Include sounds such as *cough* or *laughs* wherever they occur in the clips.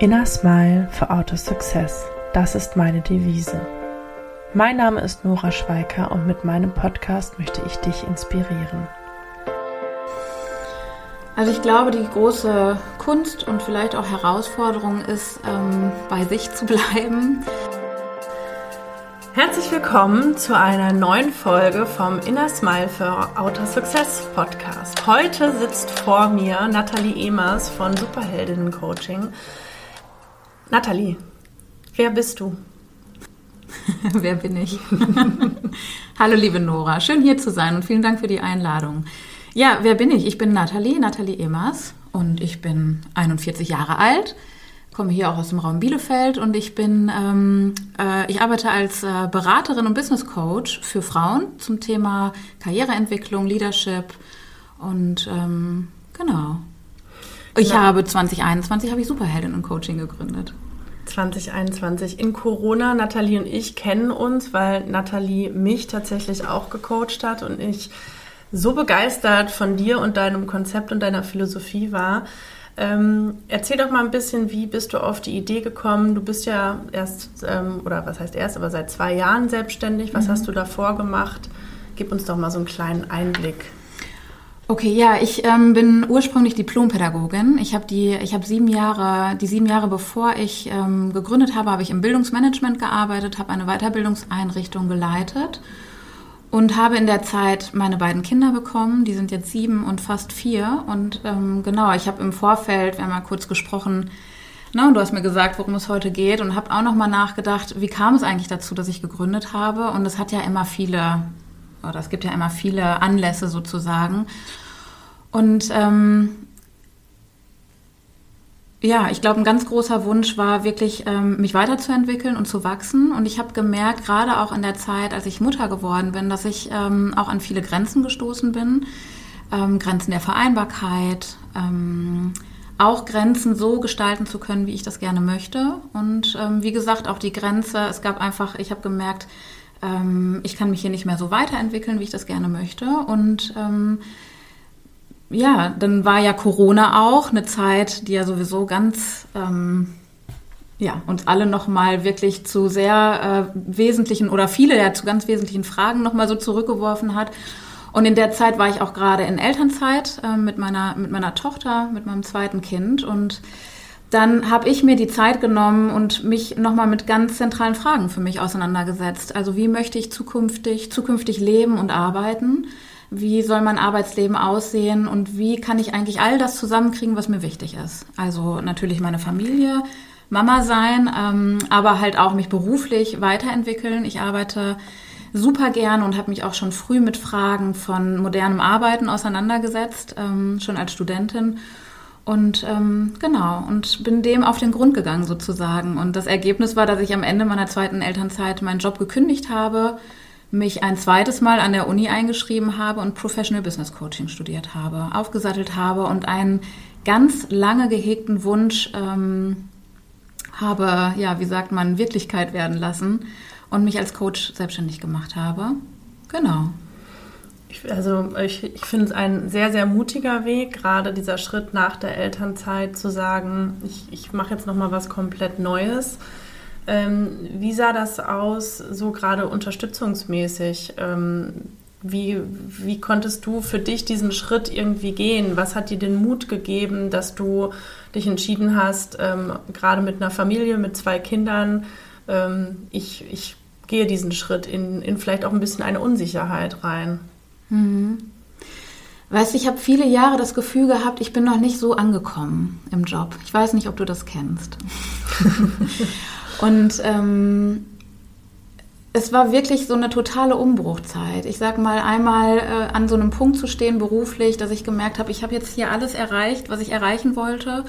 Inner Smile for Auto Success. Das ist meine Devise. Mein Name ist Nora Schweiker und mit meinem Podcast möchte ich dich inspirieren. Also ich glaube, die große Kunst und vielleicht auch Herausforderung ist, ähm, bei sich zu bleiben. Herzlich willkommen zu einer neuen Folge vom Inner Smile for Outer Success Podcast. Heute sitzt vor mir Nathalie Emers von Superheldinnen Coaching Nathalie, wer bist du? *laughs* wer bin ich? *laughs* Hallo liebe Nora, schön hier zu sein und vielen Dank für die Einladung. Ja, wer bin ich? Ich bin Nathalie, Nathalie Emers und ich bin 41 Jahre alt, komme hier auch aus dem Raum Bielefeld und ich bin, ähm, äh, ich arbeite als äh, Beraterin und Business Coach für Frauen zum Thema Karriereentwicklung, Leadership und ähm, genau. Ich ja. habe 2021 habe ich Superheldin und Coaching gegründet. 2021 in Corona. Nathalie und ich kennen uns, weil Nathalie mich tatsächlich auch gecoacht hat und ich so begeistert von dir und deinem Konzept und deiner Philosophie war. Ähm, erzähl doch mal ein bisschen, wie bist du auf die Idee gekommen? Du bist ja erst, ähm, oder was heißt erst, aber seit zwei Jahren selbstständig. Was mhm. hast du davor gemacht? Gib uns doch mal so einen kleinen Einblick. Okay, ja, ich ähm, bin ursprünglich Diplompädagogin. Ich habe die, ich habe sieben Jahre, die sieben Jahre bevor ich ähm, gegründet habe, habe ich im Bildungsmanagement gearbeitet, habe eine Weiterbildungseinrichtung geleitet und habe in der Zeit meine beiden Kinder bekommen. Die sind jetzt sieben und fast vier. Und ähm, genau, ich habe im Vorfeld, wir haben mal kurz gesprochen, na, ne, und du hast mir gesagt, worum es heute geht und habe auch noch mal nachgedacht, wie kam es eigentlich dazu, dass ich gegründet habe? Und es hat ja immer viele oder es gibt ja immer viele Anlässe sozusagen. Und ähm, ja, ich glaube, ein ganz großer Wunsch war wirklich, ähm, mich weiterzuentwickeln und zu wachsen. Und ich habe gemerkt, gerade auch in der Zeit, als ich Mutter geworden bin, dass ich ähm, auch an viele Grenzen gestoßen bin. Ähm, Grenzen der Vereinbarkeit, ähm, auch Grenzen so gestalten zu können, wie ich das gerne möchte. Und ähm, wie gesagt, auch die Grenze, es gab einfach, ich habe gemerkt, ähm, ich kann mich hier nicht mehr so weiterentwickeln, wie ich das gerne möchte. Und ähm, ja, dann war ja Corona auch eine Zeit, die ja sowieso ganz ähm, ja, uns alle nochmal wirklich zu sehr äh, wesentlichen oder viele ja zu ganz wesentlichen Fragen nochmal so zurückgeworfen hat. Und in der Zeit war ich auch gerade in Elternzeit äh, mit, meiner, mit meiner Tochter, mit meinem zweiten Kind und dann habe ich mir die Zeit genommen und mich nochmal mit ganz zentralen Fragen für mich auseinandergesetzt. Also wie möchte ich zukünftig, zukünftig leben und arbeiten? Wie soll mein Arbeitsleben aussehen und wie kann ich eigentlich all das zusammenkriegen, was mir wichtig ist? Also natürlich meine Familie, Mama sein, ähm, aber halt auch mich beruflich weiterentwickeln. Ich arbeite super gern und habe mich auch schon früh mit Fragen von modernem Arbeiten auseinandergesetzt, ähm, schon als Studentin und ähm, genau, und bin dem auf den Grund gegangen sozusagen. Und das Ergebnis war, dass ich am Ende meiner zweiten Elternzeit meinen Job gekündigt habe, mich ein zweites Mal an der Uni eingeschrieben habe und Professional Business Coaching studiert habe, aufgesattelt habe und einen ganz lange gehegten Wunsch ähm, habe, ja, wie sagt man, Wirklichkeit werden lassen und mich als Coach selbstständig gemacht habe. Genau. Ich, also ich, ich finde es ein sehr, sehr mutiger Weg, gerade dieser Schritt nach der Elternzeit zu sagen, ich, ich mache jetzt nochmal was komplett Neues. Ähm, wie sah das aus, so gerade unterstützungsmäßig? Ähm, wie, wie konntest du für dich diesen Schritt irgendwie gehen? Was hat dir den Mut gegeben, dass du dich entschieden hast, ähm, gerade mit einer Familie, mit zwei Kindern, ähm, ich, ich gehe diesen Schritt in, in vielleicht auch ein bisschen eine Unsicherheit rein? Mhm. Weißt du, ich habe viele Jahre das Gefühl gehabt, ich bin noch nicht so angekommen im Job. Ich weiß nicht, ob du das kennst. *laughs* und ähm, es war wirklich so eine totale Umbruchzeit. Ich sag mal, einmal äh, an so einem Punkt zu stehen beruflich, dass ich gemerkt habe, ich habe jetzt hier alles erreicht, was ich erreichen wollte.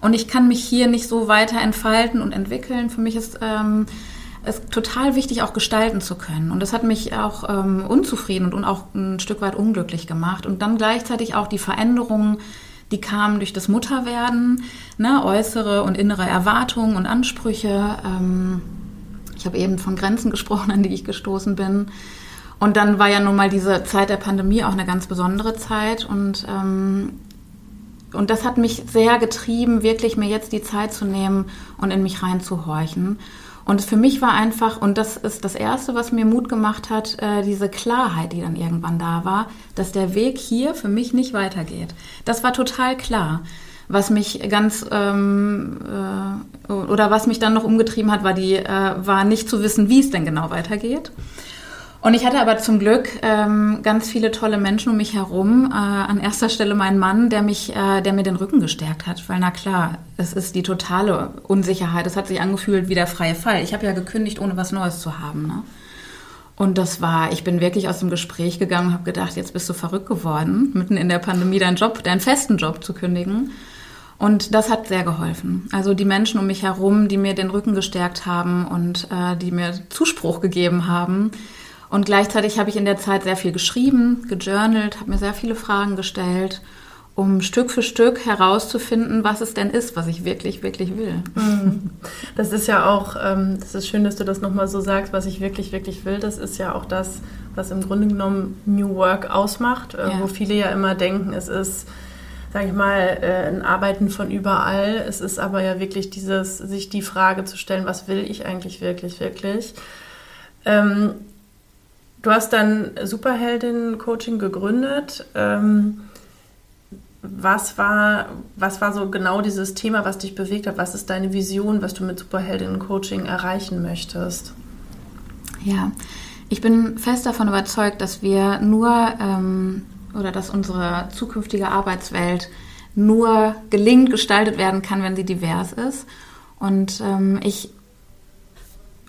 Und ich kann mich hier nicht so weiter entfalten und entwickeln. Für mich ist ähm, es total wichtig, auch gestalten zu können. Und das hat mich auch ähm, unzufrieden und auch ein Stück weit unglücklich gemacht. Und dann gleichzeitig auch die Veränderungen, die kamen durch das Mutterwerden, ne, äußere und innere Erwartungen und Ansprüche. Ähm, ich habe eben von Grenzen gesprochen, an die ich gestoßen bin. Und dann war ja nun mal diese Zeit der Pandemie auch eine ganz besondere Zeit. Und ähm, und das hat mich sehr getrieben, wirklich mir jetzt die Zeit zu nehmen und in mich reinzuhorchen. Und für mich war einfach, und das ist das Erste, was mir Mut gemacht hat, äh, diese Klarheit, die dann irgendwann da war, dass der Weg hier für mich nicht weitergeht. Das war total klar. Was mich ganz ähm, äh, oder was mich dann noch umgetrieben hat, war die äh, war nicht zu wissen, wie es denn genau weitergeht. Und ich hatte aber zum Glück ähm, ganz viele tolle Menschen um mich herum. Äh, an erster Stelle mein Mann, der mich, äh, der mir den Rücken gestärkt hat, weil na klar, es ist die totale Unsicherheit. Es hat sich angefühlt wie der freie Fall. Ich habe ja gekündigt, ohne was Neues zu haben. Ne? Und das war, ich bin wirklich aus dem Gespräch gegangen und habe gedacht, jetzt bist du verrückt geworden, mitten in der Pandemie deinen Job, deinen festen Job zu kündigen. Und das hat sehr geholfen. Also die Menschen um mich herum, die mir den Rücken gestärkt haben und äh, die mir Zuspruch gegeben haben, und gleichzeitig habe ich in der Zeit sehr viel geschrieben, gejournalt, habe mir sehr viele Fragen gestellt, um Stück für Stück herauszufinden, was es denn ist, was ich wirklich, wirklich will. Mhm. Das ist ja auch, ähm, das ist schön, dass du das nochmal so sagst, was ich wirklich, wirklich will. Das ist ja auch das, was im Grunde genommen New Work ausmacht, äh, ja. wo viele ja immer denken, es ist sage ich mal, äh, ein Arbeiten von überall. Es ist aber ja wirklich dieses, sich die Frage zu stellen, was will ich eigentlich wirklich, wirklich. Ähm, Du hast dann Superheldin-Coaching gegründet. Ähm, was war, was war so genau dieses Thema, was dich bewegt hat? Was ist deine Vision, was du mit Superheldinnen-Coaching erreichen möchtest? Ja, ich bin fest davon überzeugt, dass wir nur ähm, oder dass unsere zukünftige Arbeitswelt nur gelingend gestaltet werden kann, wenn sie divers ist. Und ähm, ich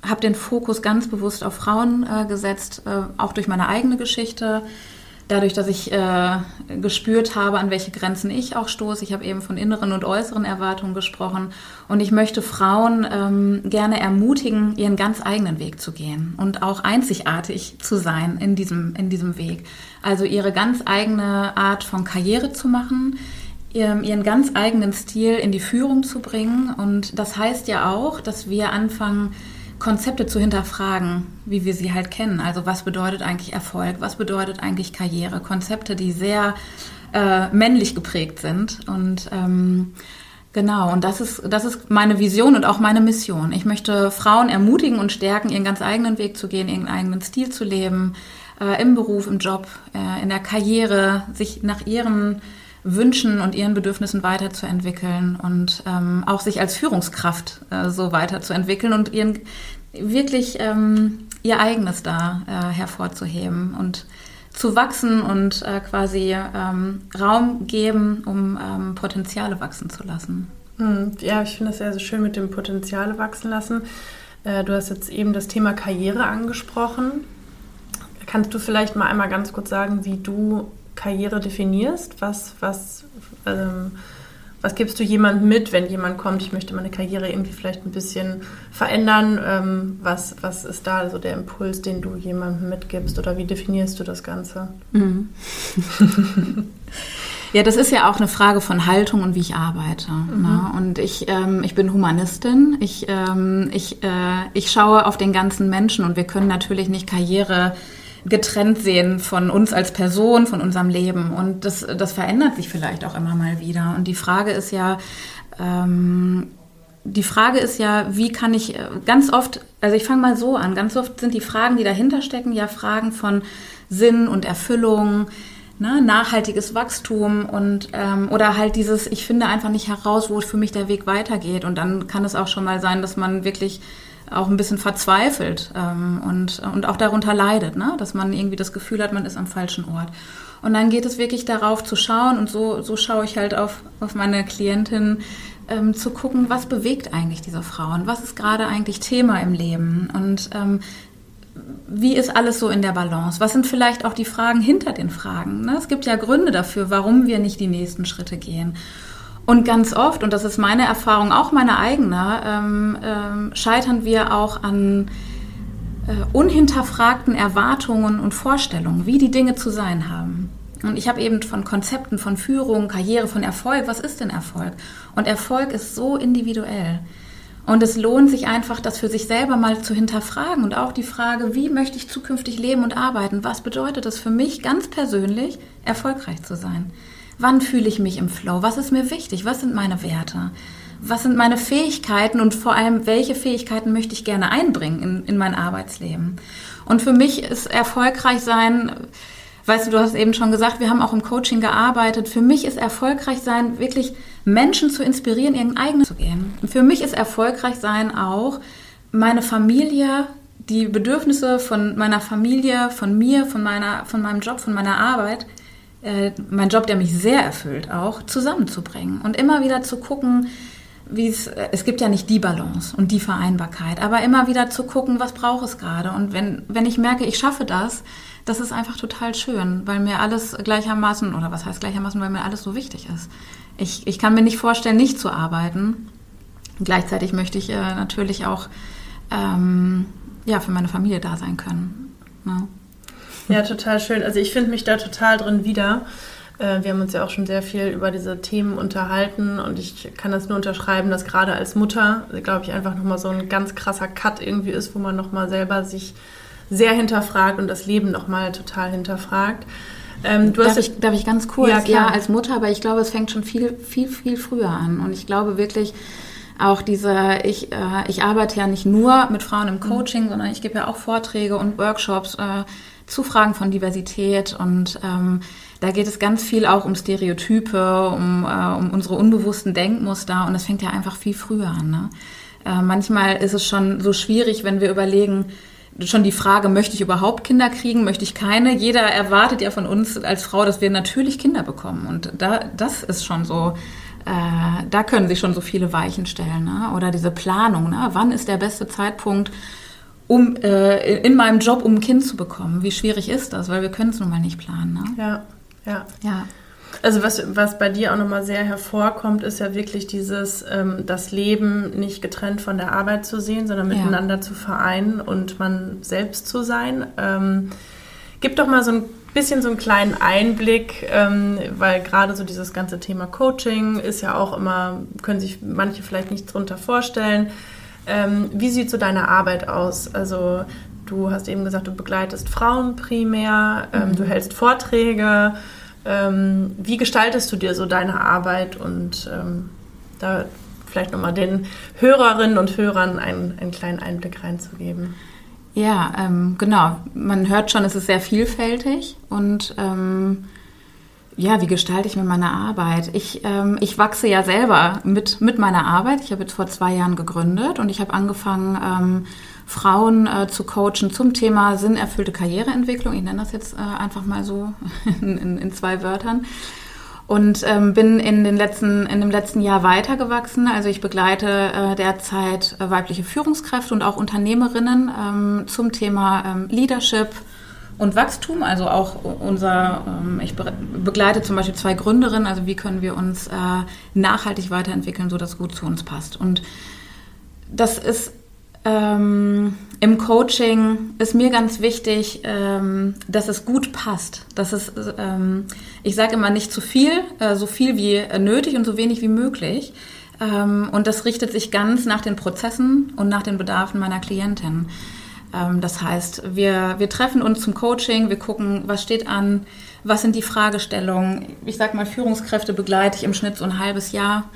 habe den Fokus ganz bewusst auf Frauen äh, gesetzt, äh, auch durch meine eigene Geschichte. Dadurch, dass ich äh, gespürt habe, an welche Grenzen ich auch stoße. Ich habe eben von inneren und äußeren Erwartungen gesprochen. Und ich möchte Frauen ähm, gerne ermutigen, ihren ganz eigenen Weg zu gehen und auch einzigartig zu sein in diesem, in diesem Weg. Also ihre ganz eigene Art von Karriere zu machen, ihren ganz eigenen Stil in die Führung zu bringen. Und das heißt ja auch, dass wir anfangen, Konzepte zu hinterfragen, wie wir sie halt kennen. Also was bedeutet eigentlich Erfolg, was bedeutet eigentlich Karriere? Konzepte, die sehr äh, männlich geprägt sind. Und ähm, genau, und das ist, das ist meine Vision und auch meine Mission. Ich möchte Frauen ermutigen und stärken, ihren ganz eigenen Weg zu gehen, ihren eigenen Stil zu leben, äh, im Beruf, im Job, äh, in der Karriere, sich nach ihren Wünschen und ihren Bedürfnissen weiterzuentwickeln und ähm, auch sich als Führungskraft äh, so weiterzuentwickeln und ihren wirklich ähm, ihr eigenes da äh, hervorzuheben und zu wachsen und äh, quasi ähm, Raum geben, um ähm, Potenziale wachsen zu lassen. Hm, ja, ich finde das sehr, sehr schön mit dem Potenziale wachsen lassen. Äh, du hast jetzt eben das Thema Karriere angesprochen. Kannst du vielleicht mal einmal ganz kurz sagen, wie du Karriere definierst? Was, was, ähm, was gibst du jemandem mit, wenn jemand kommt, ich möchte meine Karriere irgendwie vielleicht ein bisschen verändern? Ähm, was, was ist da so der Impuls, den du jemandem mitgibst oder wie definierst du das Ganze? Mhm. *laughs* Ja, das ist ja auch eine Frage von Haltung und wie ich arbeite. Mhm. Ne? Und ich, ähm, ich bin Humanistin. Ich, ähm, ich, äh, ich schaue auf den ganzen Menschen und wir können natürlich nicht Karriere getrennt sehen von uns als Person, von unserem Leben. Und das, das verändert sich vielleicht auch immer mal wieder. Und die Frage ist ja, ähm, die Frage ist ja, wie kann ich äh, ganz oft, also ich fange mal so an, ganz oft sind die Fragen, die dahinter stecken, ja Fragen von Sinn und Erfüllung, ne, nachhaltiges Wachstum und ähm, oder halt dieses, ich finde einfach nicht heraus, wo für mich der Weg weitergeht. Und dann kann es auch schon mal sein, dass man wirklich auch ein bisschen verzweifelt ähm, und, und auch darunter leidet, ne? dass man irgendwie das Gefühl hat, man ist am falschen Ort. Und dann geht es wirklich darauf zu schauen, und so, so schaue ich halt auf, auf meine Klientin, ähm, zu gucken, was bewegt eigentlich diese Frauen, was ist gerade eigentlich Thema im Leben und ähm, wie ist alles so in der Balance? Was sind vielleicht auch die Fragen hinter den Fragen? Ne? Es gibt ja Gründe dafür, warum wir nicht die nächsten Schritte gehen. Und ganz oft, und das ist meine Erfahrung, auch meine eigene, ähm, ähm, scheitern wir auch an äh, unhinterfragten Erwartungen und Vorstellungen, wie die Dinge zu sein haben. Und ich habe eben von Konzepten von Führung, Karriere, von Erfolg, was ist denn Erfolg? Und Erfolg ist so individuell. Und es lohnt sich einfach, das für sich selber mal zu hinterfragen und auch die Frage, wie möchte ich zukünftig leben und arbeiten? Was bedeutet es für mich ganz persönlich, erfolgreich zu sein? Wann fühle ich mich im Flow? Was ist mir wichtig? Was sind meine Werte? Was sind meine Fähigkeiten und vor allem, welche Fähigkeiten möchte ich gerne einbringen in, in mein Arbeitsleben? Und für mich ist erfolgreich sein, weißt du, du hast eben schon gesagt, wir haben auch im Coaching gearbeitet. Für mich ist erfolgreich sein, wirklich Menschen zu inspirieren, ihren eigenen zu gehen. Und für mich ist erfolgreich sein auch, meine Familie, die Bedürfnisse von meiner Familie, von mir, von meiner, von meinem Job, von meiner Arbeit, äh, mein Job, der mich sehr erfüllt, auch zusammenzubringen und immer wieder zu gucken, wie es, äh, es gibt ja nicht die Balance und die Vereinbarkeit, aber immer wieder zu gucken, was braucht es gerade. Und wenn, wenn ich merke, ich schaffe das, das ist einfach total schön, weil mir alles gleichermaßen, oder was heißt gleichermaßen, weil mir alles so wichtig ist. Ich, ich kann mir nicht vorstellen, nicht zu arbeiten. Gleichzeitig möchte ich äh, natürlich auch ähm, ja, für meine Familie da sein können. Ne? Ja, total schön. Also ich finde mich da total drin wieder. Äh, wir haben uns ja auch schon sehr viel über diese Themen unterhalten und ich kann das nur unterschreiben, dass gerade als Mutter, glaube ich, einfach nochmal so ein ganz krasser Cut irgendwie ist, wo man nochmal selber sich sehr hinterfragt und das Leben nochmal total hinterfragt. Ähm, darf, ich, darf ich ganz kurz? Ja, ja, als Mutter, aber ich glaube, es fängt schon viel, viel, viel früher an. Und ich glaube wirklich, auch diese, ich, äh, ich arbeite ja nicht nur mit Frauen im Coaching, mhm. sondern ich gebe ja auch Vorträge und Workshops äh, zu Fragen von Diversität und ähm, da geht es ganz viel auch um Stereotype, um, äh, um unsere unbewussten Denkmuster und das fängt ja einfach viel früher an. Ne? Äh, manchmal ist es schon so schwierig, wenn wir überlegen, schon die Frage, möchte ich überhaupt Kinder kriegen, möchte ich keine? Jeder erwartet ja von uns als Frau, dass wir natürlich Kinder bekommen. Und da, das ist schon so, äh, da können sich schon so viele Weichen stellen. Ne? Oder diese Planung, ne? wann ist der beste Zeitpunkt, um äh, in meinem Job, um ein Kind zu bekommen? Wie schwierig ist das? Weil wir können es nun mal nicht planen. Ne? Ja. Ja. ja. Also was, was bei dir auch nochmal sehr hervorkommt, ist ja wirklich dieses, ähm, das Leben nicht getrennt von der Arbeit zu sehen, sondern miteinander ja. zu vereinen und man selbst zu sein. Ähm, gib doch mal so ein bisschen so einen kleinen Einblick, ähm, weil gerade so dieses ganze Thema Coaching ist ja auch immer, können sich manche vielleicht nicht drunter vorstellen. Ähm, wie sieht so deine Arbeit aus? Also du hast eben gesagt, du begleitest Frauen primär, ähm, mhm. du hältst Vorträge. Ähm, wie gestaltest du dir so deine Arbeit und ähm, da vielleicht nochmal den Hörerinnen und Hörern einen, einen kleinen Einblick reinzugeben? Ja, ähm, genau. Man hört schon, es ist sehr vielfältig und ähm, ja, wie gestalte ich mir meine Arbeit? Ich, ähm, ich wachse ja selber mit, mit meiner Arbeit. Ich habe jetzt vor zwei Jahren gegründet und ich habe angefangen, ähm, Frauen äh, zu coachen zum Thema sinnerfüllte Karriereentwicklung. Ich nenne das jetzt äh, einfach mal so *laughs* in, in, in zwei Wörtern. Und ähm, bin in, den letzten, in dem letzten Jahr weitergewachsen. Also ich begleite äh, derzeit äh, weibliche Führungskräfte und auch Unternehmerinnen ähm, zum Thema ähm, Leadership und Wachstum. Also auch unser, ähm, ich begleite zum Beispiel zwei Gründerinnen. Also wie können wir uns äh, nachhaltig weiterentwickeln, so dass es gut zu uns passt. Und das ist ähm, Im Coaching ist mir ganz wichtig, ähm, dass es gut passt. Dass es, ähm, ich sage immer nicht zu viel, äh, so viel wie nötig und so wenig wie möglich. Ähm, und das richtet sich ganz nach den Prozessen und nach den Bedarfen meiner Klientin. Ähm, das heißt, wir, wir treffen uns zum Coaching, wir gucken, was steht an, was sind die Fragestellungen. Ich sage mal, Führungskräfte begleite ich im Schnitt so ein halbes Jahr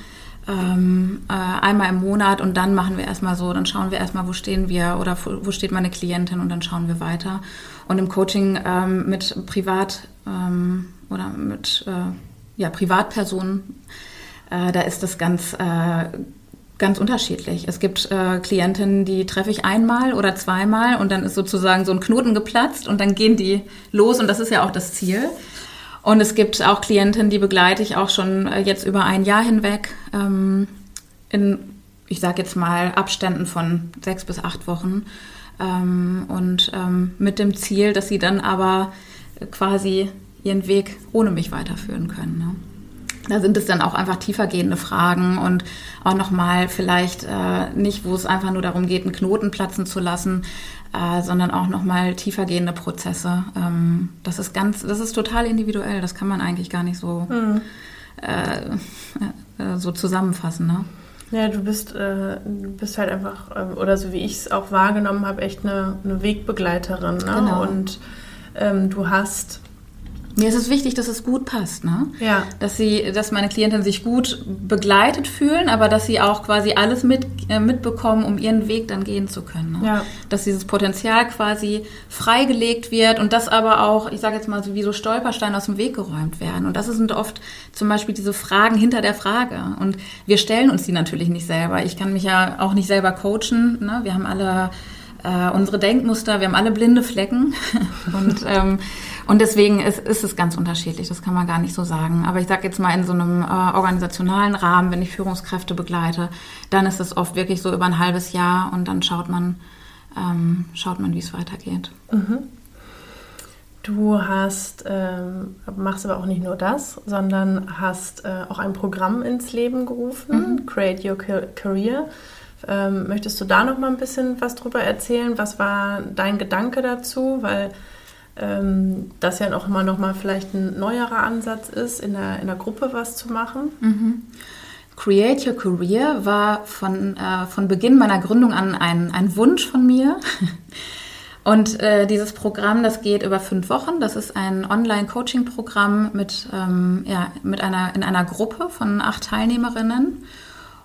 ähm, äh, einmal im Monat und dann machen wir erstmal so, dann schauen wir erstmal, wo stehen wir oder wo steht meine Klientin und dann schauen wir weiter. Und im Coaching ähm, mit Privat ähm, oder mit äh, ja, Privatpersonen, äh, da ist das ganz, äh, ganz unterschiedlich. Es gibt äh, Klientinnen, die treffe ich einmal oder zweimal und dann ist sozusagen so ein Knoten geplatzt und dann gehen die los und das ist ja auch das Ziel. Und es gibt auch Klientinnen, die begleite ich auch schon äh, jetzt über ein Jahr hinweg ähm, in, ich sage jetzt mal, Abständen von sechs bis acht Wochen. Ähm, und ähm, mit dem Ziel, dass sie dann aber quasi ihren Weg ohne mich weiterführen können. Ne? Da sind es dann auch einfach tiefergehende Fragen und auch nochmal vielleicht äh, nicht, wo es einfach nur darum geht, einen Knoten platzen zu lassen, äh, sondern auch nochmal tiefergehende Prozesse. Ähm, das ist ganz, das ist total individuell. Das kann man eigentlich gar nicht so, mhm. äh, äh, so zusammenfassen. Ne? Ja, du bist, äh, bist halt einfach, äh, oder so wie ich es auch wahrgenommen habe, echt eine, eine Wegbegleiterin. Ne? Genau. Und ähm, du hast Mir ist es wichtig, dass es gut passt, ne? Ja. Dass sie, dass meine Klientinnen sich gut begleitet fühlen, aber dass sie auch quasi alles mit, äh, mitbekommen, um ihren Weg dann gehen zu können. Ne? Ja. Dass dieses Potenzial quasi freigelegt wird und das aber auch, ich sage jetzt mal so wie so Stolpersteine aus dem Weg geräumt werden. Und das sind oft zum Beispiel diese Fragen hinter der Frage. Und wir stellen uns die natürlich nicht selber. Ich kann mich ja auch nicht selber coachen. Ne? Wir haben alle äh, unsere Denkmuster, wir haben alle blinde Flecken. *laughs* und ähm, und deswegen ist, ist es ganz unterschiedlich, das kann man gar nicht so sagen. Aber ich sage jetzt mal in so einem äh, organisationalen Rahmen, wenn ich Führungskräfte begleite, dann ist es oft wirklich so über ein halbes Jahr und dann schaut man, ähm, schaut man, wie es weitergeht. Mhm. Du hast, ähm, machst aber auch nicht nur das, sondern hast äh, auch ein Programm ins Leben gerufen, mhm. Create Your Career. Ähm, möchtest du da noch mal ein bisschen was drüber erzählen? Was war dein Gedanke dazu? Weil ähm, das ja auch immer noch mal vielleicht ein neuerer Ansatz ist, in der, in der Gruppe was zu machen. Mhm. Create Your Career war von, äh, von Beginn meiner Gründung an ein, ein Wunsch von mir. *laughs* Und äh, dieses Programm, das geht über fünf Wochen. Das ist ein Online-Coaching-Programm mit, ähm, ja, mit einer, in einer Gruppe von acht Teilnehmerinnen.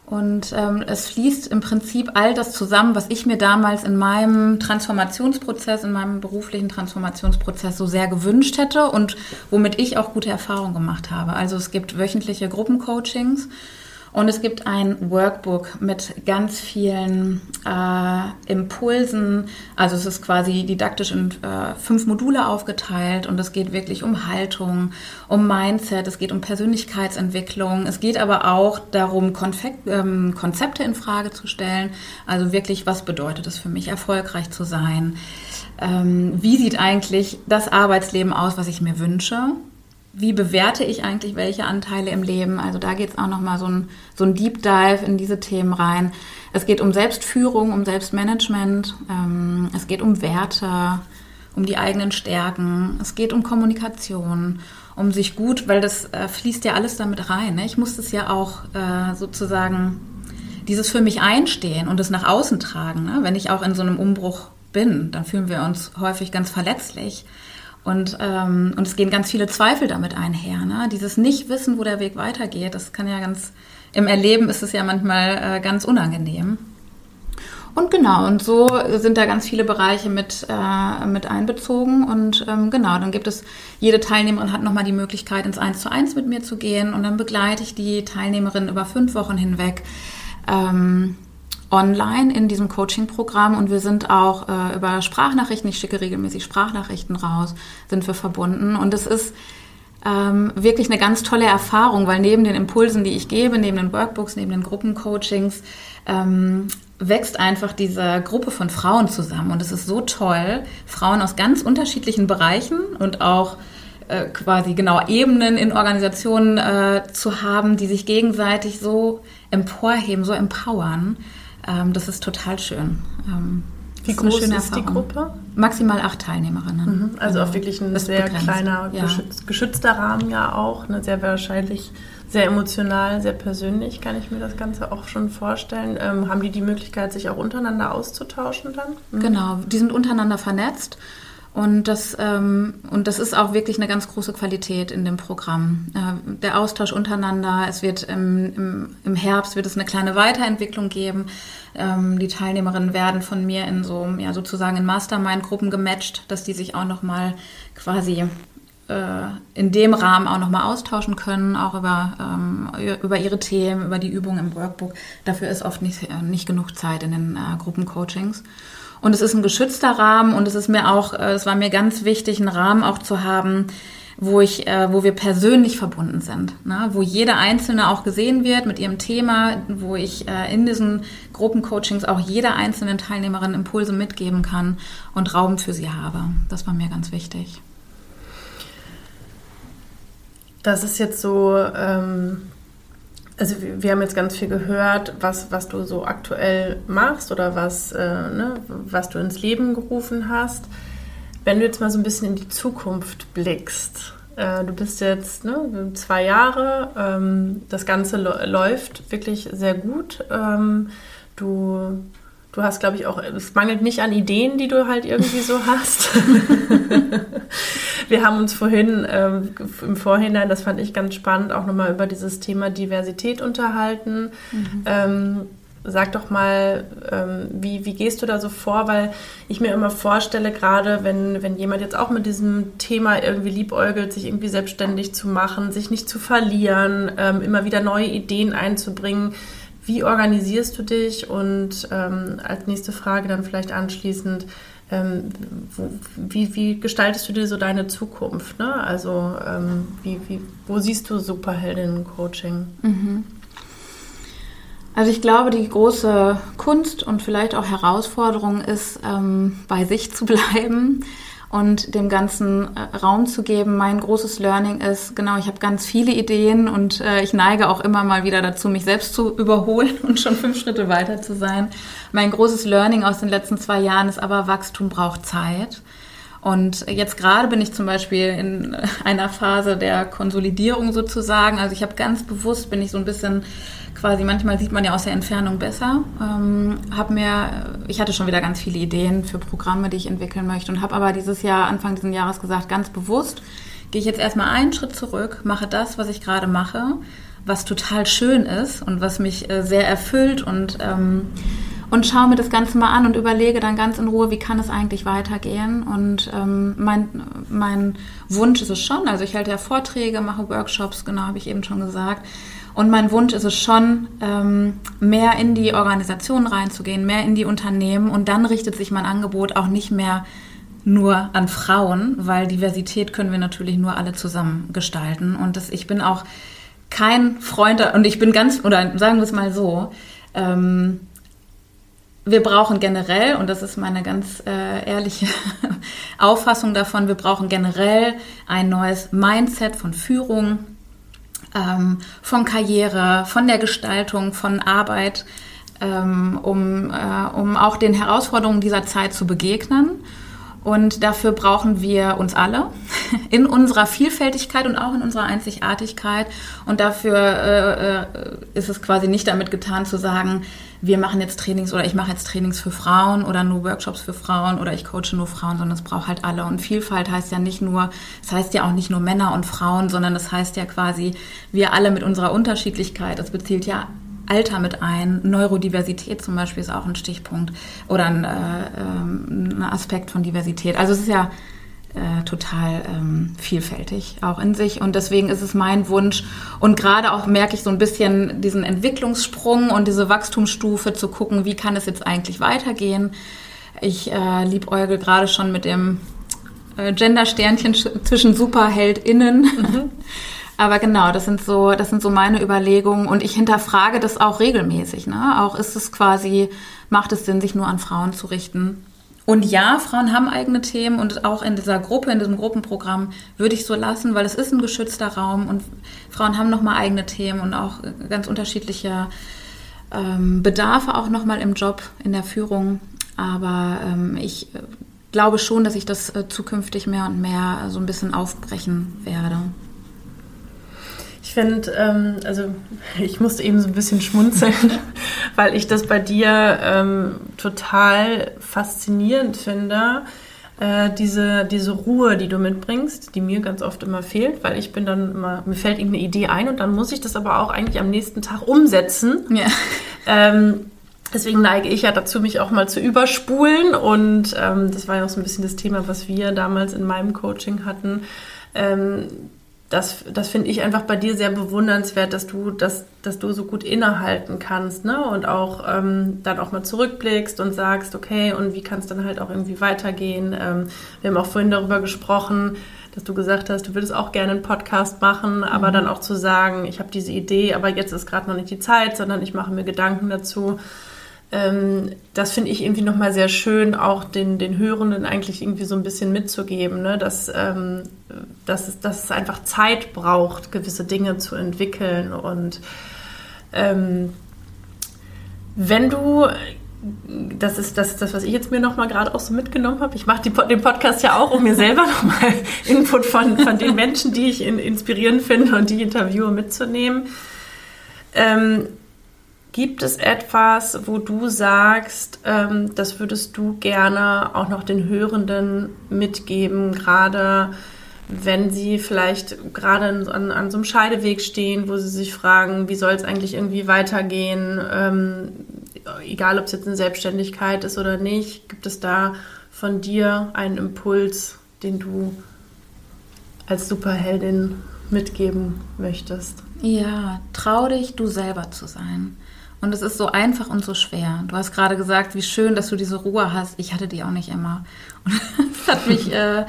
Und ähm, es fließt im Prinzip all das zusammen, was ich mir damals in meinem Transformationsprozess, in meinem beruflichen Transformationsprozess so sehr gewünscht hätte und womit ich auch gute Erfahrungen gemacht habe. Also es gibt wöchentliche Gruppencoachings und es gibt ein Workbook mit ganz vielen äh, Impulsen. Also es ist quasi didaktisch in äh, fünf Module aufgeteilt und es geht wirklich um Haltung, um Mindset, es geht um Persönlichkeitsentwicklung. Es geht aber auch darum, Konfekt, ähm, Konzepte in Frage zu stellen. Also wirklich, was bedeutet es für mich, erfolgreich zu sein? Ähm, wie sieht eigentlich das Arbeitsleben aus, was ich mir wünsche? Wie bewerte ich eigentlich welche Anteile im Leben? Also da geht es auch nochmal so ein, so ein Deep Dive in diese Themen rein. Es geht um Selbstführung, um Selbstmanagement, ähm, es geht um Werte, um die eigenen Stärken, es geht um Kommunikation, um sich gut, weil das äh, fließt ja alles damit rein. Ne? Ich muss das ja auch äh, sozusagen dieses für mich einstehen und es nach außen tragen. Ne? Wenn ich auch in so einem Umbruch bin, dann fühlen wir uns häufig ganz verletzlich. Und, ähm, und es gehen ganz viele Zweifel damit einher. Ne? Dieses Nicht-Wissen, wo der Weg weitergeht, das kann ja ganz, im Erleben ist es ja manchmal äh, ganz unangenehm. Und genau, und so sind da ganz viele Bereiche mit, äh, mit einbezogen. Und ähm, genau, dann gibt es, jede Teilnehmerin hat nochmal die Möglichkeit, ins Eins zu eins mit mir zu gehen. Und dann begleite ich die Teilnehmerin über fünf Wochen hinweg. Ähm, online in diesem Coaching-Programm und wir sind auch äh, über Sprachnachrichten, ich schicke regelmäßig Sprachnachrichten raus, sind wir verbunden und es ist ähm, wirklich eine ganz tolle Erfahrung, weil neben den Impulsen, die ich gebe, neben den Workbooks, neben den Gruppencoachings, ähm, wächst einfach diese Gruppe von Frauen zusammen und es ist so toll, Frauen aus ganz unterschiedlichen Bereichen und auch äh, quasi genau Ebenen in Organisationen äh, zu haben, die sich gegenseitig so emporheben, so empowern. Ähm, das ist total schön. Ähm, Wie groß ist Erfahrung. die Gruppe? Maximal acht Teilnehmerinnen. Mhm, also auch wirklich ein sehr begrenzt. kleiner, ja. geschützt, geschützter Rahmen ja auch. Ne, sehr wahrscheinlich sehr emotional, sehr persönlich, kann ich mir das Ganze auch schon vorstellen. Ähm, haben die die Möglichkeit, sich auch untereinander auszutauschen dann? Mhm. Genau, die sind untereinander vernetzt. Und das, ähm, und das ist auch wirklich eine ganz große Qualität in dem Programm. Äh, der Austausch untereinander, es wird im, im, im Herbst wird es eine kleine Weiterentwicklung geben. Ähm, die Teilnehmerinnen werden von mir in so, ja, sozusagen in Mastermind-Gruppen gematcht, dass die sich auch nochmal quasi äh, in dem Rahmen auch nochmal austauschen können, auch über, ähm, über ihre Themen, über die Übungen im Workbook. Dafür ist oft nicht, äh, nicht genug Zeit in den äh, Gruppencoachings. Und es ist ein geschützter Rahmen und es ist mir auch, äh, es war mir ganz wichtig, einen Rahmen auch zu haben, wo ich, äh, wo wir persönlich verbunden sind, ne? wo jede Einzelne auch gesehen wird mit ihrem Thema, wo ich äh, in diesen Gruppencoachings auch jeder einzelnen Teilnehmerin Impulse mitgeben kann und Raum für sie habe. Das war mir ganz wichtig. Das ist jetzt so ähm, also wir haben jetzt ganz viel gehört, was, was du so aktuell machst oder was, äh, ne, was du ins Leben gerufen hast. Wenn du jetzt mal so ein bisschen in die Zukunft blickst, äh, du bist jetzt ne, zwei Jahre, ähm, das Ganze läuft wirklich sehr gut. Ähm, du, du hast, glaube ich, auch, es mangelt nicht an Ideen, die du halt irgendwie so *laughs* hast. Wir haben uns vorhin ähm, im Vorhinein, das fand ich ganz spannend, auch nochmal über dieses Thema Diversität unterhalten. Mhm. Ähm, sag doch mal, ähm, wie, wie gehst du da so vor? Weil ich mir immer vorstelle, gerade wenn, wenn jemand jetzt auch mit diesem Thema irgendwie liebäugelt, sich irgendwie selbstständig zu machen, sich nicht zu verlieren, ähm, immer wieder neue Ideen einzubringen. Wie organisierst du dich? Und ähm, als nächste Frage dann vielleicht anschließend, ähm, wo, wie, wie, gestaltest du dir so deine Zukunft? Ne? Also ähm, wie, wie, wo siehst du Superheldinnen-Coaching? Mhm. Also ich glaube, die große Kunst und vielleicht auch Herausforderung ist, ähm, bei sich zu bleiben und dem ganzen äh, Raum zu geben. Mein großes Learning ist, genau, ich habe ganz viele Ideen und äh, ich neige auch immer mal wieder dazu, mich selbst zu überholen *laughs* und schon fünf Schritte weiter zu sein. Mein großes Learning aus den letzten zwei Jahren ist aber, Wachstum braucht Zeit. Und jetzt gerade bin ich zum Beispiel in einer Phase der Konsolidierung sozusagen. Also ich habe ganz bewusst, bin ich so ein bisschen quasi, manchmal sieht man ja aus der Entfernung besser. Ähm, hab mir, ich hatte schon wieder ganz viele Ideen für Programme, die ich entwickeln möchte und habe aber dieses Jahr, Anfang dieses Jahres gesagt, ganz bewusst, gehe ich jetzt erstmal einen Schritt zurück, mache das, was ich gerade mache, was total schön ist und was mich äh, sehr erfüllt und ähm, und schaue mir das Ganze mal an und überlege dann ganz in Ruhe, wie kann es eigentlich weitergehen. Und ähm, mein, mein Wunsch ist es schon, also ich halte ja Vorträge, mache Workshops, genau habe ich eben schon gesagt, und mein Wunsch ist es schon, ähm, mehr in die Organisation reinzugehen, mehr in die Unternehmen. Und dann richtet sich mein Angebot auch nicht mehr nur an Frauen, weil Diversität können wir natürlich nur alle zusammen gestalten. Und das, ich bin auch kein Freund, und ich bin ganz, oder sagen wir es mal so, ähm, wir brauchen generell, und das ist meine ganz äh, ehrliche *laughs* Auffassung davon, wir brauchen generell ein neues Mindset von Führung, ähm, von Karriere, von der Gestaltung, von Arbeit, ähm, um, äh, um auch den Herausforderungen dieser Zeit zu begegnen. Und dafür brauchen wir uns alle *laughs* in unserer Vielfältigkeit und auch in unserer Einzigartigkeit. Und dafür äh, äh, ist es quasi nicht damit getan zu sagen, wir machen jetzt Trainings oder ich mache jetzt Trainings für Frauen oder nur Workshops für Frauen oder ich coache nur Frauen, sondern es braucht halt alle. Und Vielfalt heißt ja nicht nur, es heißt ja auch nicht nur Männer und Frauen, sondern es das heißt ja quasi, wir alle mit unserer Unterschiedlichkeit, das bezieht ja Alter mit ein. Neurodiversität zum Beispiel ist auch ein Stichpunkt oder ein, äh, ähm, ein Aspekt von Diversität. Also es ist ja äh, total ähm, vielfältig auch in sich und deswegen ist es mein Wunsch und gerade auch merke ich so ein bisschen diesen Entwicklungssprung und diese Wachstumsstufe zu gucken, wie kann es jetzt eigentlich weitergehen. Ich äh, liebäugel gerade schon mit dem äh, Gender-Sternchen zwischen SuperheldInnen. Mhm. *laughs* Aber genau, das sind so, das sind so meine Überlegungen und ich hinterfrage das auch regelmäßig. Ne? Auch ist es quasi, macht es Sinn, sich nur an Frauen zu richten? Und ja, Frauen haben eigene Themen und auch in dieser Gruppe, in diesem Gruppenprogramm würde ich so lassen, weil es ist ein geschützter Raum und Frauen haben nochmal eigene Themen und auch ganz unterschiedliche ähm, Bedarfe auch nochmal im Job, in der Führung. Aber ähm, ich glaube schon, dass ich das äh, zukünftig mehr und mehr so ein bisschen aufbrechen werde. Ich finde, ähm, also ich musste eben so ein bisschen schmunzeln, *laughs* weil ich das bei dir ähm, total faszinierend finde. Äh, diese, diese Ruhe, die du mitbringst, die mir ganz oft immer fehlt, weil ich bin dann immer, mir fällt irgendeine Idee ein und dann muss ich das aber auch eigentlich am nächsten Tag umsetzen. Ja. Ähm, deswegen neige ich ja dazu, mich auch mal zu überspulen und ähm, das war ja auch so ein bisschen das Thema, was wir damals in meinem Coaching hatten ähm, das, das finde ich einfach bei dir sehr bewundernswert, dass du, dass, dass du so gut innehalten kannst, ne? Und auch ähm, dann auch mal zurückblickst und sagst, okay, und wie kann es dann halt auch irgendwie weitergehen? Ähm, wir haben auch vorhin darüber gesprochen, dass du gesagt hast, du würdest auch gerne einen Podcast machen, aber mhm. dann auch zu sagen, ich habe diese Idee, aber jetzt ist gerade noch nicht die Zeit, sondern ich mache mir Gedanken dazu. Ähm, das finde ich irgendwie nochmal sehr schön, auch den, den Hörenden eigentlich irgendwie so ein bisschen mitzugeben, ne? dass, ähm, dass, es, dass es einfach Zeit braucht, gewisse Dinge zu entwickeln. Und ähm, wenn du das ist das, das, was ich jetzt mir nochmal gerade auch so mitgenommen habe. Ich mache den Podcast ja auch, um mir selber nochmal *laughs* Input von, von den Menschen, die ich in, inspirierend finde und die interviewe, mitzunehmen. Ähm, Gibt es etwas, wo du sagst, ähm, das würdest du gerne auch noch den Hörenden mitgeben, gerade wenn sie vielleicht gerade an, an so einem Scheideweg stehen, wo sie sich fragen, wie soll es eigentlich irgendwie weitergehen, ähm, egal ob es jetzt eine Selbstständigkeit ist oder nicht, gibt es da von dir einen Impuls, den du als Superheldin mitgeben möchtest? Ja, trau dich, du selber zu sein. Und es ist so einfach und so schwer. Du hast gerade gesagt, wie schön, dass du diese Ruhe hast. Ich hatte die auch nicht immer. Und *laughs* das hat mich äh,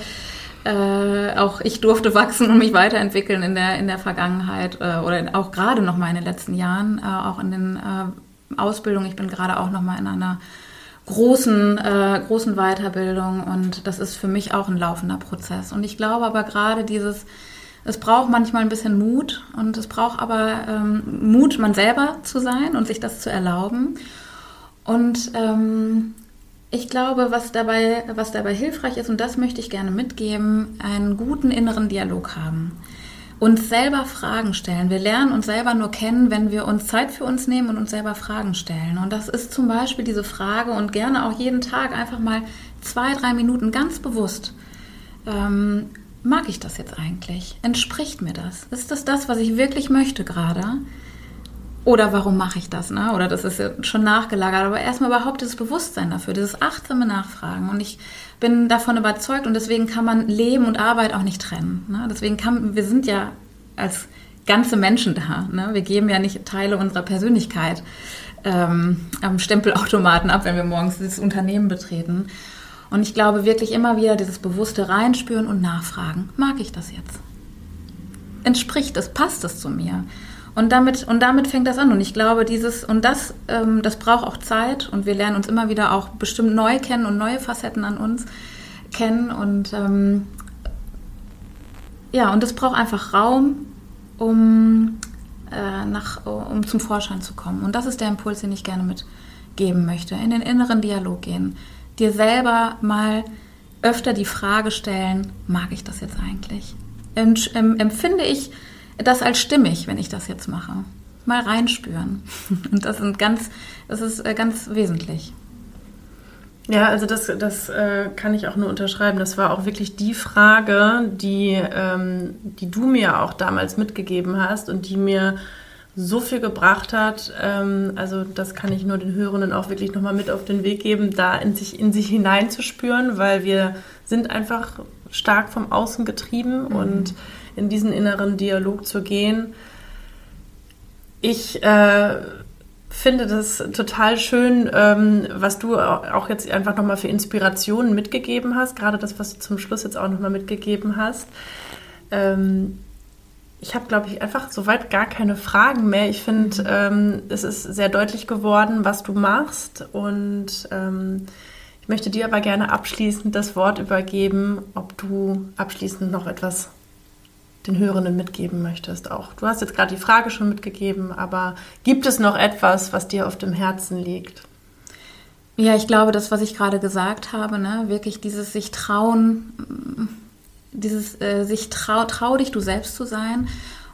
äh, auch, ich durfte wachsen und mich weiterentwickeln in der, in der Vergangenheit äh, oder auch gerade noch mal in den letzten Jahren, äh, auch in den äh, Ausbildungen. Ich bin gerade auch noch mal in einer großen, äh, großen Weiterbildung und das ist für mich auch ein laufender Prozess. Und ich glaube aber gerade dieses, es braucht manchmal ein bisschen Mut und es braucht aber ähm, Mut, man selber zu sein und sich das zu erlauben. Und ähm, ich glaube, was dabei, was dabei hilfreich ist, und das möchte ich gerne mitgeben, einen guten inneren Dialog haben. Uns selber Fragen stellen. Wir lernen uns selber nur kennen, wenn wir uns Zeit für uns nehmen und uns selber Fragen stellen. Und das ist zum Beispiel diese Frage und gerne auch jeden Tag einfach mal zwei, drei Minuten ganz bewusst. Ähm, mag ich das jetzt eigentlich? Entspricht mir das? Ist das das, was ich wirklich möchte gerade? Oder warum mache ich das? Ne? Oder das ist ja schon nachgelagert. Aber erstmal überhaupt das Bewusstsein dafür, dieses achtsame Nachfragen. Und ich bin davon überzeugt und deswegen kann man Leben und Arbeit auch nicht trennen. Ne? Deswegen kann, wir sind ja als ganze Menschen da. Ne? Wir geben ja nicht Teile unserer Persönlichkeit ähm, am Stempelautomaten ab, wenn wir morgens das Unternehmen betreten. Und ich glaube wirklich immer wieder dieses bewusste Reinspüren und Nachfragen. Mag ich das jetzt? Entspricht es? Passt es zu mir? Und damit, und damit fängt das an. Und ich glaube, dieses, und das, ähm, das braucht auch Zeit und wir lernen uns immer wieder auch bestimmt neu kennen und neue Facetten an uns kennen. Und ähm, ja, und es braucht einfach Raum, um, äh, nach, um zum Vorschein zu kommen. Und das ist der Impuls, den ich gerne mitgeben möchte. In den inneren Dialog gehen. Dir selber mal öfter die Frage stellen, mag ich das jetzt eigentlich? Empfinde ich das als stimmig, wenn ich das jetzt mache. Mal reinspüren. *laughs* Und das sind ganz, das ist äh, ganz wesentlich. Ja, also das, das äh, kann ich auch nur unterschreiben. Das war auch wirklich die Frage, die, ähm, die du mir auch damals mitgegeben hast und die mir so viel gebracht hat. Ähm, also das kann ich nur den Hörenden auch wirklich nochmal mit auf den Weg geben, da in sich, in sich hineinzuspüren, weil wir sind einfach stark vom Außen getrieben mhm. und in diesen inneren Dialog zu gehen. Ich äh, finde das total schön, ähm, was du auch jetzt einfach nochmal für Inspirationen mitgegeben hast, gerade das, was du zum Schluss jetzt auch nochmal mitgegeben hast. Ähm, ich habe, glaube ich, einfach soweit gar keine Fragen mehr. Ich finde, mhm. ähm, es ist sehr deutlich geworden, was du machst. Und ähm, ich möchte dir aber gerne abschließend das Wort übergeben, ob du abschließend noch etwas den Hörenden mitgeben möchtest auch. Du hast jetzt gerade die Frage schon mitgegeben, aber gibt es noch etwas, was dir auf dem Herzen liegt? Ja, ich glaube, das, was ich gerade gesagt habe, ne, wirklich dieses sich trauen, dieses äh, sich trau, trau dich, du selbst zu sein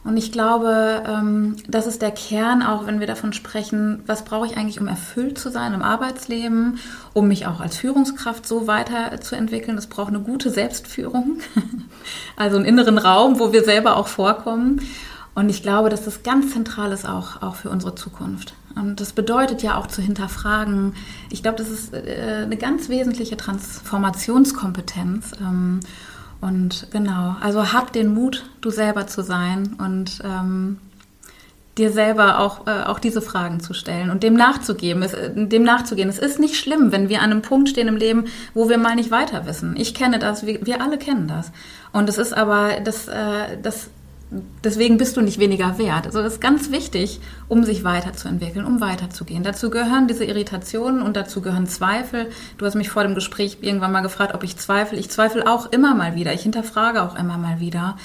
und ich glaube, ähm, das ist der Kern, auch wenn wir davon sprechen, was brauche ich eigentlich, um erfüllt zu sein im Arbeitsleben, um mich auch als Führungskraft so weiterzuentwickeln. Das braucht eine gute Selbstführung, *laughs* also einen inneren Raum, wo wir selber auch vorkommen. Und ich glaube, dass das ganz zentral ist auch, auch für unsere Zukunft. Und das bedeutet ja auch zu hinterfragen. Ich glaube, das ist äh, eine ganz wesentliche Transformationskompetenz. Ähm, und genau, also hab den Mut, du selber zu sein und ähm, dir selber auch, äh, auch diese Fragen zu stellen und dem nachzugeben, es, äh, dem nachzugehen. Es ist nicht schlimm, wenn wir an einem Punkt stehen im Leben, wo wir mal nicht weiter wissen. Ich kenne das, wir, wir alle kennen das. Und es ist aber, das, äh, das deswegen bist du nicht weniger wert. Also das ist ganz wichtig, um sich weiterzuentwickeln, um weiterzugehen. Dazu gehören diese Irritationen und dazu gehören Zweifel. Du hast mich vor dem Gespräch irgendwann mal gefragt, ob ich zweifle. Ich zweifle auch immer mal wieder. Ich hinterfrage auch immer mal wieder,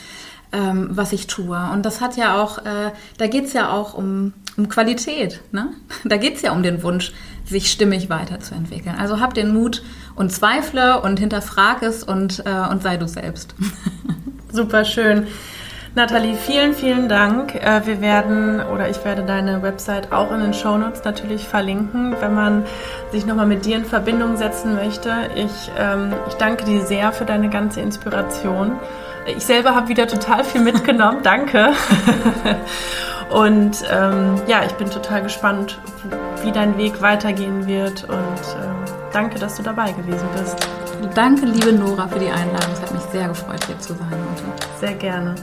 ähm, was ich tue. Und das hat ja auch, äh, da geht's ja auch um, um Qualität. Ne? Da geht's ja um den Wunsch, sich stimmig weiterzuentwickeln. Also hab den Mut und zweifle und hinterfrag es und, äh, und sei du selbst. *laughs* Super schön. Nathalie, vielen, vielen Dank. Äh, wir werden oder ich werde deine Website auch in den Shownotes natürlich verlinken, wenn man sich nochmal mit dir in Verbindung setzen möchte. Ich, ähm, ich danke dir sehr für deine ganze Inspiration. Ich selber habe wieder total viel mitgenommen. *laughs* danke. Und ähm, ja, ich bin total gespannt, wie dein Weg weitergehen wird. Und ähm, danke, dass du dabei gewesen bist. Danke, liebe Nora, für die Einladung. Es hat mich sehr gefreut, hier zu sein heute. Sehr gerne.